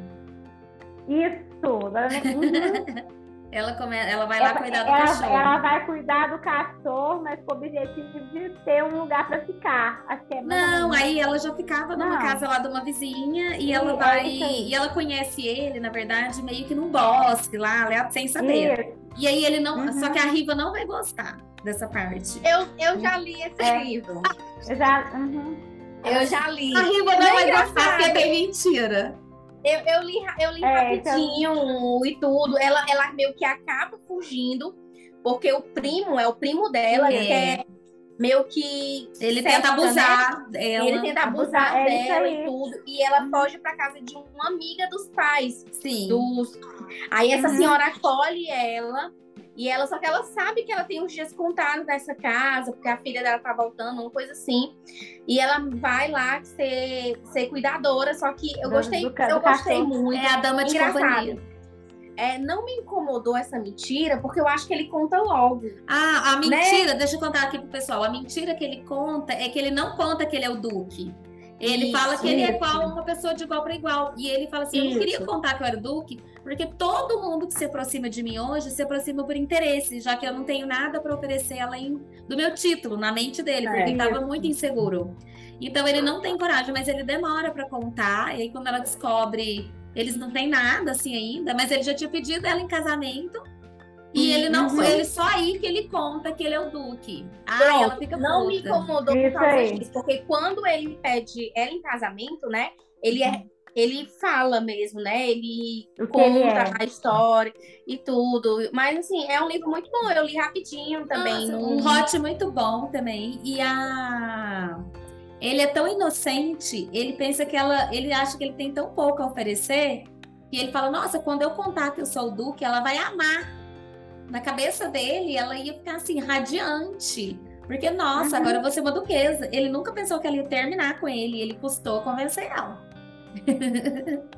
Isso. Uhum. Ela, come... ela vai lá cuidar do ela, cachorro. Ela vai cuidar do cachorro, mas com o objetivo de ter um lugar para ficar. Acho que é não, aí ela já ficava numa não. casa lá de uma vizinha e, e ela vai. É e ela conhece ele, na verdade, meio que num bosque lá, sem saber. Isso. E aí ele não. Uhum. Só que a Riva não vai gostar dessa parte. Eu, eu já li esse é. livro. Eu já. Uhum. Eu já li. A Riva não, não vai gostar porque tem mentira. Eu, eu li, eu li é, então rapidinho então... e tudo. Ela, ela meio que acaba fugindo, porque o primo é o primo dela, é. que é meio que. Ele certa, tenta abusar né? dela. Ele tenta abusar, abusar é dela e tudo. E ela uhum. foge para casa de uma amiga dos pais. Sim. Dos... Aí essa uhum. senhora acolhe ela e ela, só que ela sabe que ela tem uns dias contados nessa casa, porque a filha dela tá voltando, uma coisa assim. E ela vai lá ser, ser cuidadora, só que eu gostei, do, do, eu gostei muito. É a dama de Engraçado. companhia. É, não me incomodou essa mentira, porque eu acho que ele conta logo. Ah, a né? mentira, né? deixa eu contar aqui pro pessoal. A mentira que ele conta é que ele não conta que ele é o Duque. Ele isso, fala que ele é igual uma pessoa de igual para igual. E ele fala assim: isso. eu não queria contar que eu era Duque, porque todo mundo que se aproxima de mim hoje se aproxima por interesse, já que eu não tenho nada para oferecer além do meu título na mente dele, porque é, estava muito inseguro. Então ele não tem coragem, mas ele demora para contar. E aí quando ela descobre, eles não têm nada assim ainda, mas ele já tinha pedido ela em casamento. E ele não foi, uhum. ele só aí que ele conta que ele é o Duque. Ah, ela fica Não puta. me incomodou por causa disso, porque quando ele pede ela em casamento, né? Ele é ele fala mesmo, né? Ele conta ele é. a história e tudo. Mas assim, é um livro muito bom. Eu li rapidinho também. Nossa, Um hot muito bom também. E a ele é tão inocente, ele pensa que ela, ele acha que ele tem tão pouco a oferecer, que ele fala: "Nossa, quando eu contar que eu sou o duque, ela vai amar" na cabeça dele, ela ia ficar assim, radiante. Porque, nossa, uhum. agora eu vou ser uma duquesa. Ele nunca pensou que ela ia terminar com ele, ele custou convencer ela.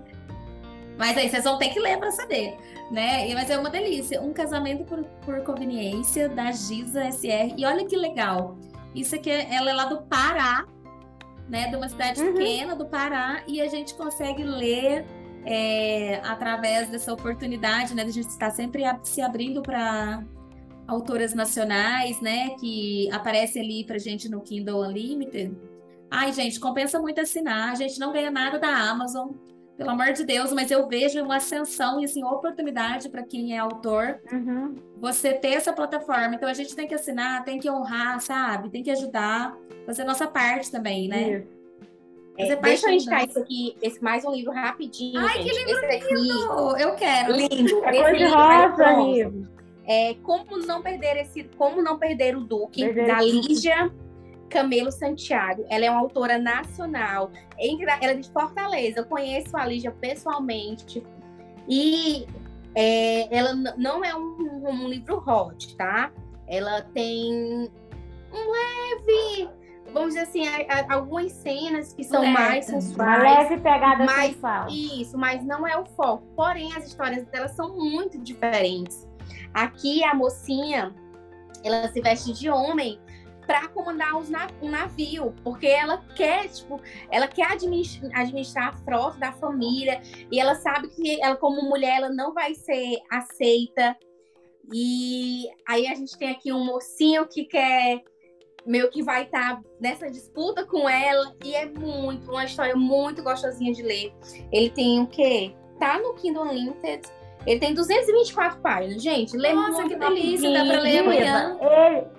Mas aí vocês vão ter que ler para saber, né? Mas é uma delícia. Um casamento por, por conveniência da Giza SR. E olha que legal. Isso aqui, ela é lá do Pará, né? De uma cidade uhum. pequena do Pará. E a gente consegue ler é, através dessa oportunidade, né, de a gente estar sempre se abrindo para autoras nacionais, né, que aparecem ali para gente no Kindle Unlimited. Ai, gente, compensa muito assinar. A gente não ganha nada da Amazon, pelo amor de Deus, mas eu vejo uma ascensão e assim oportunidade para quem é autor. Uhum. Você ter essa plataforma, então a gente tem que assinar, tem que honrar, sabe? Tem que ajudar, fazer nossa parte também, né? Isso. É, deixa eu indicar isso aqui, esse mais um livro rapidinho. Ai, gente. que livro esse lindo! Eu quero. Lindo. É cor de rosa, livro. É, como não perder esse, como não perder o Duque, perder da Lígia Camelo Santiago. Ela é uma autora nacional. Ela é de Fortaleza. Eu conheço a Lígia pessoalmente. E é, ela não é um, um livro hot, tá? Ela tem um leve vamos dizer assim, algumas cenas que são mais sensuais. Uma leve pegada mas, sensual. Isso, mas não é o foco. Porém, as histórias delas são muito diferentes. Aqui, a mocinha, ela se veste de homem para comandar um navio, porque ela quer, tipo, ela quer administrar, administrar a frota da família e ela sabe que ela como mulher ela não vai ser aceita. E aí a gente tem aqui um mocinho que quer meio que vai estar tá nessa disputa com ela e é muito uma história muito gostosinha de ler. Ele tem o quê? Tá no Kindle Unlimited. Ele tem 224 páginas, gente. Lê Nossa, muito que delícia, dá para ler amanhã.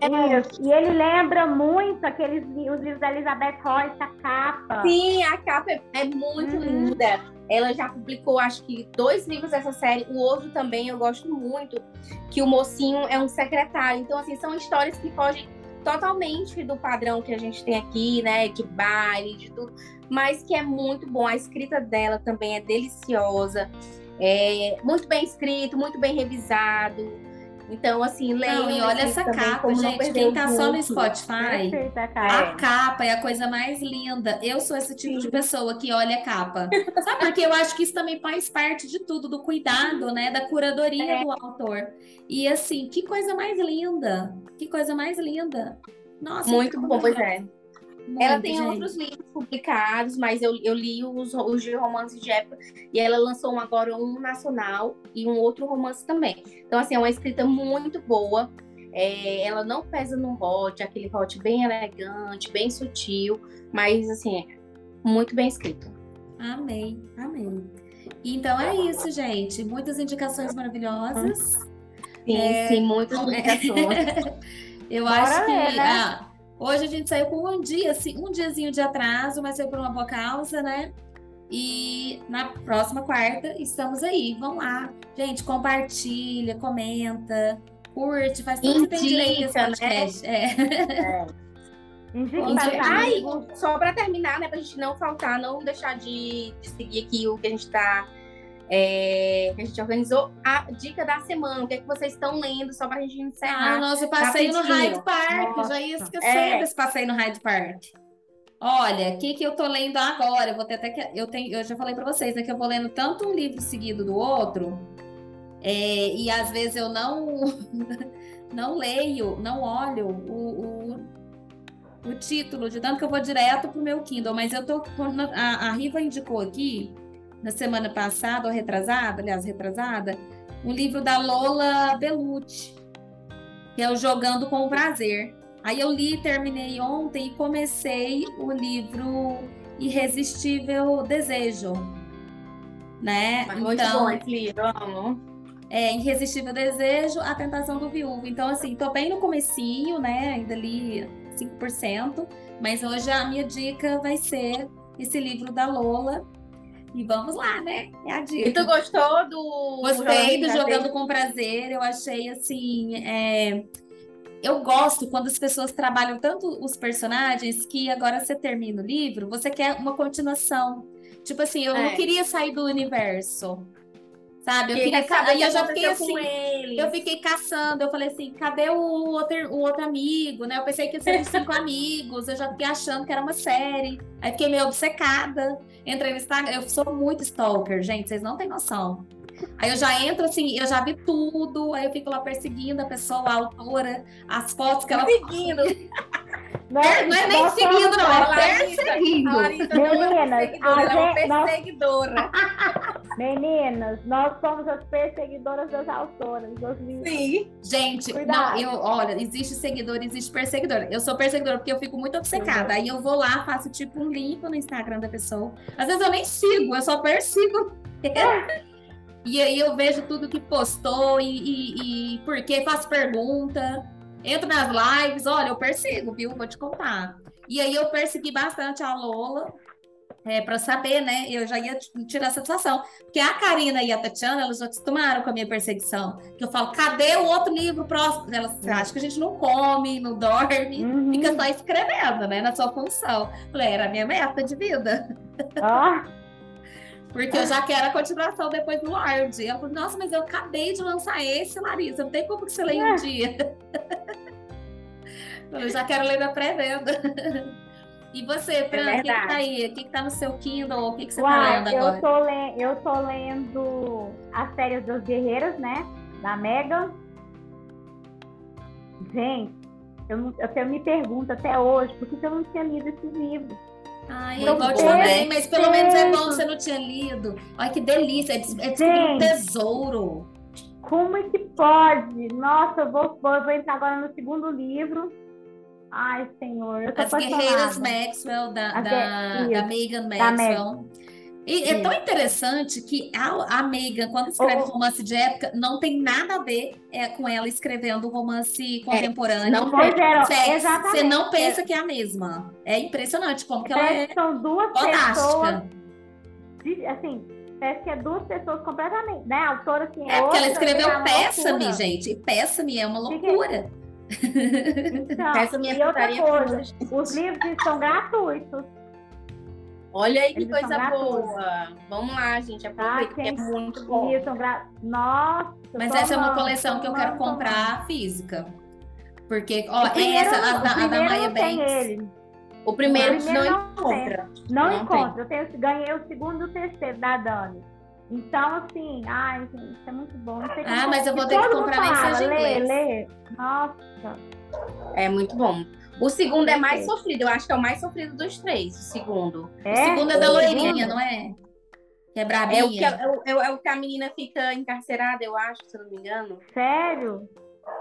Ele, é. isso, e ele lembra muito aqueles os livros da Elizabeth Royce, a capa. Sim, a capa é, é muito uhum. linda. Ela já publicou, acho que, dois livros dessa série. O outro também eu gosto muito, que o mocinho é um secretário. Então, assim, são histórias que fogem totalmente do padrão que a gente tem aqui, né? De baile, de tudo, mas que é muito bom. A escrita dela também é deliciosa, é muito bem escrito, muito bem revisado. Então, assim, leia. e olha essa capa, gente. Quem tá só no Spotify, Perfeita, a capa é a coisa mais linda. Eu sou esse tipo Sim. de pessoa que olha a capa. Sabe? Porque eu acho que isso também faz parte de tudo, do cuidado, né? Da curadoria é. do autor. E assim, que coisa mais linda. Que coisa mais linda. Nossa, muito bom, pois é. Muito, ela tem gente. outros livros publicados, mas eu, eu li os, os de romances de época e ela lançou um, agora um nacional e um outro romance também. Então, assim, é uma escrita muito boa. É, ela não pesa no hot, aquele hot bem elegante, bem sutil, mas, assim, é muito bem escrito. Amei, amei. Então é isso, gente. Muitas indicações maravilhosas. Sim, é... sim, muitas indicações. eu Bora acho que. Né? ah, Hoje a gente saiu com um dia, assim, um diazinho de atraso, mas foi por uma boa causa, né? E na próxima quarta estamos aí. Vão lá. Gente, compartilha, comenta, curte, faz tudo que tem direito esse né? podcast. Né? É. é. Ai, só para terminar, né, pra gente não faltar, não deixar de, de seguir aqui o que a gente está é, que a gente organizou a dica da semana. O que é que vocês estão lendo, só para a gente encerrar. Ah, nossa, eu passei no Hyde Park, nossa. já ia esquecer é. desse passeio no Hyde Park. Olha, o que, que eu tô lendo agora? Eu vou ter até que. Eu, tenho, eu já falei para vocês, né? Que eu vou lendo tanto um livro seguido do outro, é, e às vezes eu não, não leio, não olho o, o, o, título, de tanto que eu vou direto pro meu Kindle, mas eu tô. A, a Riva indicou aqui na semana passada, ou retrasada, aliás, retrasada, um livro da Lola Belucci, que é o Jogando com o Prazer. Aí eu li, terminei ontem e comecei o livro Irresistível Desejo. Né? Muito então, bom esse livro, amo. É, Irresistível Desejo, A Tentação do Viúvo. Então, assim, tô bem no comecinho, né? Ainda li 5%, mas hoje a minha dica vai ser esse livro da Lola, e vamos lá, né? É a dica. E tu gostou do. Gostei do Jogando com Prazer. Eu achei assim. É... Eu gosto quando as pessoas trabalham tanto os personagens que agora você termina o livro, você quer uma continuação. Tipo assim, eu é. não queria sair do universo. Sabe? Eu queria Aí eu já fiquei assim, eu fiquei caçando, eu falei assim, cadê o outro, o outro amigo, né? Eu pensei que ia ser de cinco amigos, eu já fiquei achando que era uma série. Aí fiquei meio obcecada. Entrei no Instagram, eu sou muito stalker, gente, vocês não têm noção. Aí eu já entro assim, eu já vi tudo, aí eu fico lá perseguindo a pessoa, a autora, as fotos que ela. Seguindo. Não, é, não é nem seguindo, não, é perseguindo. Meninas, ela é uma perseguidora. Meninas, nós somos as perseguidoras das autoras dos livros. Sim. Gente, não, eu, olha, existe seguidor, existe perseguidor. Eu sou perseguidora porque eu fico muito obcecada. Aí eu vou lá, faço tipo um limpo no Instagram da pessoa. Às vezes eu nem sigo, eu só persigo. e aí eu vejo tudo que postou e, e, e por quê, faço pergunta. Entro nas lives, olha, eu persigo, viu? Vou te contar. E aí eu persegui bastante a Lola, é, para saber, né? Eu já ia tirar a satisfação. Porque a Karina e a Tatiana, elas já acostumaram com a minha perseguição. Que eu falo, cadê o outro livro próximo? Elas acham que a gente não come, não dorme, uhum. fica só escrevendo, né? Na sua função. Falei, era a minha meta de vida. Ah. Porque eu já quero a continuação depois do Lorde. Eu falei, nossa, mas eu acabei de lançar esse, Larissa. Não tem como que você leia um é. dia. eu já quero ler na pré-venda. E você, Fran, É o que, que tá aí? O que, que tá no seu Kindle? O que, que você tá Uai, lendo eu agora? tô, le... eu tô lendo as séries dos Guerreiros, né? Da Megan. Gente, eu, não, eu me pergunto até hoje por que que eu não tinha lido esse livro. Ai, Muito eu gosto também, mas pelo menos é bom Perfeito. você não tinha lido. Olha que delícia, é, des- é descobrir um tesouro. Como é que pode? Nossa, eu vou, vou, eu vou entrar agora no segundo livro. Ai, senhor, eu tô As Guerreiras apaixonada. Maxwell, da, As da, da Megan da Maxwell. E é tão interessante que a, a Megan, quando escreve Oh. romance de época, não tem nada a ver é, com ela escrevendo romance contemporâneo. não Pois é, exatamente. Você não pensa que é a mesma. É impressionante como que ela é são duas pessoas, fantástica. de- assim, parece que é duas pessoas completamente, né? A autora assim, É porque ela escreveu é loucura. gente. E Peça-me é uma loucura. Então, Essa minha e outra coisa, os livros são gratuitos. Olha aí que Eles coisa boa. Vamos lá, gente. Tá, Aproveita, que é muito bom. Gra... Nossa, Mas essa é uma coleção que eu quero amando. comprar física. Porque, ó, primeiro, essa, a, da, a da tem Banks. O primeiro, O primeiro não não encontra. Não, Não encontro. Eu tenho, ganhei o segundo e o terceiro da Dani. Então, assim, ai, gente, isso é muito bom. Não Ah, mas eu vou e ter que comprar seja lê, inglês. lê. Nossa, É muito bom. O segundo é mais sofrido. Eu acho que é o mais sofrido dos três. O segundo. O segundo é da loirinha, não é? Que é É o, que, brabinha. é, o- é é o que a menina fica encarcerada, eu acho, se eu não me engano. Sério?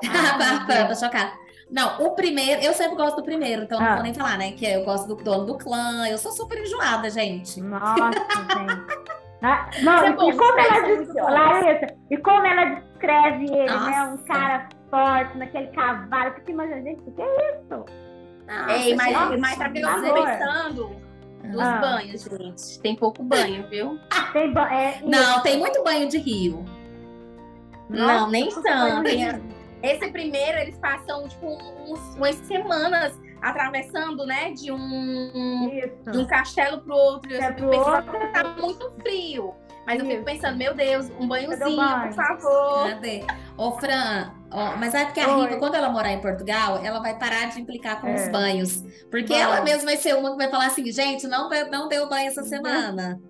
Ah, tá, tô chocada. Não, o primeiro, eu sempre gosto do primeiro, então não Ah. vou nem falar, né? Que eu gosto do dono do clã, eu sou super enjoada, gente. Nossa, gente. Ah, Não, é e bom, como isso é ela. Larissa, e como ela descreve ele, né? Um Nossa. cara forte, naquele cavalo. Eu fico imaginando, gente, o que é isso? Nossa, Ei, mas, gente, mas que favor. pensando? Dos Ah. banhos, gente. Tem pouco banho, viu? Tem, ba- é, Não, tem muito banho de rio. Não, nem Nossa, tanto. Esse primeiro, eles passam, tipo, uns- umas semanas atravessando, né? De um, Isso. de um castelo pro outro. Eu É fico pensando, outro. tá muito frio. Mas eu fico Isso. pensando, meu Deus, um banhozinho, banho? por favor. Cadê? Ô, Fran, ó, mas é porque a Oi. Riva, quando ela morar em Portugal, ela vai parar de implicar com É. os banhos. Porque Vai. ela mesma vai ser uma que vai falar assim, gente, não, não deu banho essa semana.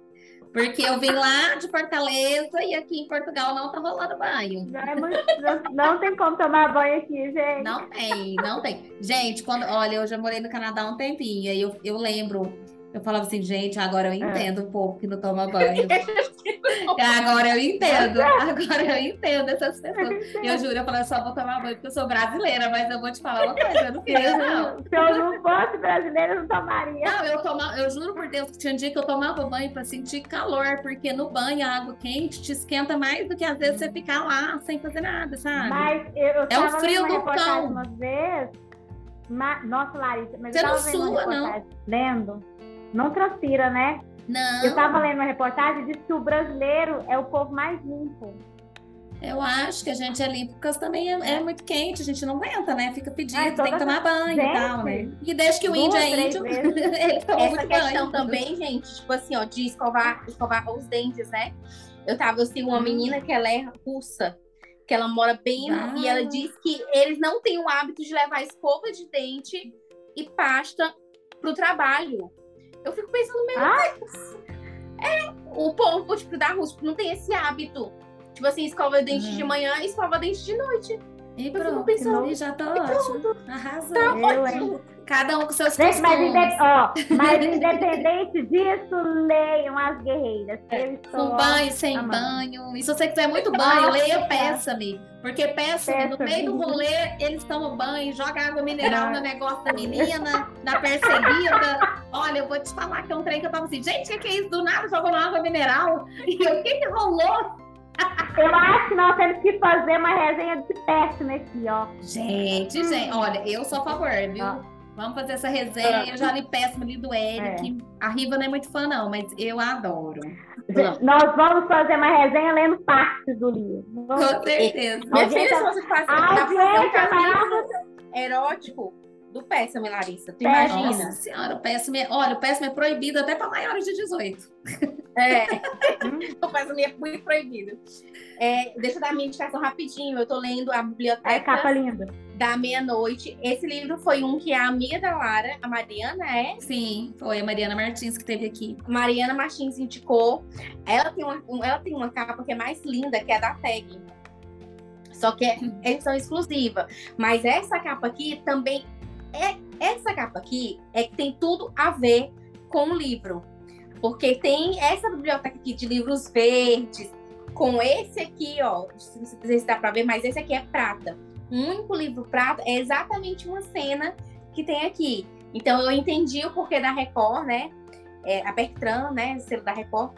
Porque eu vim lá de Fortaleza e aqui em Portugal não tá rolando banho. Não, é muito- não- não tem como tomar banho aqui, gente. Não tem, não tem. Gente, quando, olha, eu já morei no Canadá há um tempinho, e eu, eu lembro, eu falava assim, gente, agora eu entendo o povo que não toma banho. agora eu entendo, agora eu entendo essas pessoas. Eu juro, eu falei, eu só vou tomar banho porque eu sou brasileira, mas eu vou te falar uma coisa, eu não queria, não. Se eu não fosse brasileira, eu não tomaria. Não, eu tomava, eu juro por Deus que tinha um dia que eu tomava banho para sentir calor, porque no banho a água quente te esquenta mais do que às vezes você ficar lá sem fazer nada, sabe? Mas eu, eu É o frio do cão. uma vez. ma- Nossa, Larissa, mas Você eu não sua, não. lendo. Não transpira, né? Não, Eu tava lendo uma reportagem e disse que o brasileiro é o povo mais limpo. eu acho que a gente é limpo porque também é, é muito quente, a gente não aguenta, né? Fica pedindo, Ai, tem que tomar banho e Gente, tal, né? E desde que o índio é índio, ele toma Essa muito questão banho. também, gente, tipo assim, ó, de escovar, escovar os dentes, né? Eu tava, eu sigo uma Hum. menina que ela é russa, que ela mora bem, Ah. e ela diz que eles não têm o hábito de levar escova de dente e pasta pro trabalho. Eu fico pensando, meu Ah. Deus. É, o povo, tipo, da Rússia não tem esse hábito. Tipo assim, escova dente Hum. de manhã e escova dente de noite. E fico pronto, pensando, e já tá ótimo. Arrasou. Eu, hein? Cada um com seus Gente, mas, inde- ó, mas independente disso, leiam as guerreiras. Com ó, banho, sem amando. banho. E se você quiser muito banho, leia Peça-me. Porque Peça-me, no meio do rolê, eles tomam banho, joga água mineral no negócio da menina, na perseguida. Olha, eu vou te falar que é um trem que eu tava assim, gente, o que, que é isso? Do nada jogando água mineral. E o que que rolou? Eu acho que nós temos que fazer uma resenha de péssima aqui, ó. Gente, Hum. gente, olha, eu sou a favor, viu? Ah. Vamos fazer essa resenha. Eu já li Péssimo, li do Eric. A Riva não é muito fã, não, mas eu adoro. Nós vamos fazer uma resenha lendo partes do livro. Vamos- Com certeza. Minha filha, tá- se você faz, Ah, fazer um é capítulo erótico do Péssame, Larissa. Tu Péssimo. imagina? Nossa senhora, o péssimo é... Olha, o péssimo é proibido até para maiores de 18. É, confesso é muito proibido. É, deixa eu dar minha indicação rapidinho. Eu tô lendo a biblioteca. É capa linda. Da meia-noite. Esse livro foi um que a amiga da Lara, a Mariana, é? Sim, foi a Mariana Martins que teve aqui. Mariana Martins indicou. Ela tem uma, ela tem uma capa que é mais linda, que é da Tag. Só que é edição exclusiva. Mas essa capa aqui também é. Essa capa aqui é que tem tudo a ver com o livro. Porque tem essa biblioteca aqui de livros verdes, com esse aqui, ó. Não sei se dá para ver, mas esse aqui é prata. O único livro prata é exatamente uma cena que tem aqui. Então eu entendi o porquê da Record, né? É, a Bertrand, né? Selo da Record,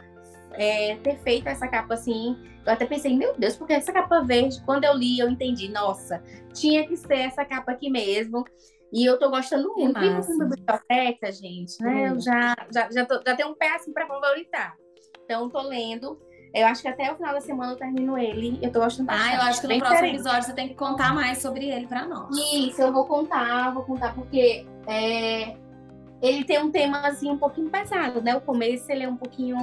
é, ter feito essa capa assim. Eu até pensei, meu Deus, porque essa capa verde, quando eu li, eu entendi, nossa, tinha que ser essa capa aqui mesmo. E eu tô gostando muito. E no biblioteca, gente, né? Hum. Eu já, já, já, tô, já tenho um pé assim pra favoritar. Então, tô lendo. Eu acho que até o final da semana eu termino ele. Eu tô gostando bastante. Ah, eu acho que no próximo diferente. episódio você tem que contar mais sobre ele pra nós. Isso, eu vou contar, vou contar, porque é, ele tem um tema assim um pouquinho pesado, né? O começo ele é um pouquinho.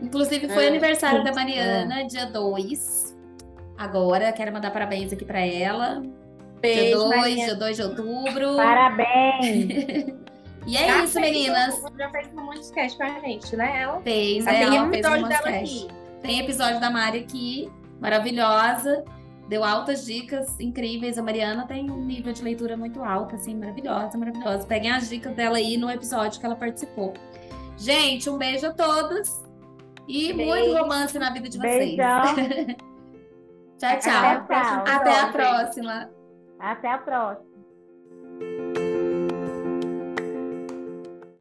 Inclusive, foi é, aniversário da Mariana, é. dia 2. Agora, quero mandar parabéns aqui para ela. Beijo, dia 2, dia 2 de outubro. Parabéns! e é já isso, fez, meninas. Já fez um podcast com a gente, né? Ela fez, é, tem episódio dela aqui. Tem episódio da Mari aqui, maravilhosa. Deu altas dicas incríveis. A Mariana tem um nível de leitura muito alto, assim, maravilhosa, maravilhosa. Peguem as dicas dela aí no episódio que ela participou. Gente, um beijo a todos. E beijo. muito romance na vida de vocês. Tchau, tchau. Até, tchau. Até a próxima. Até a próxima.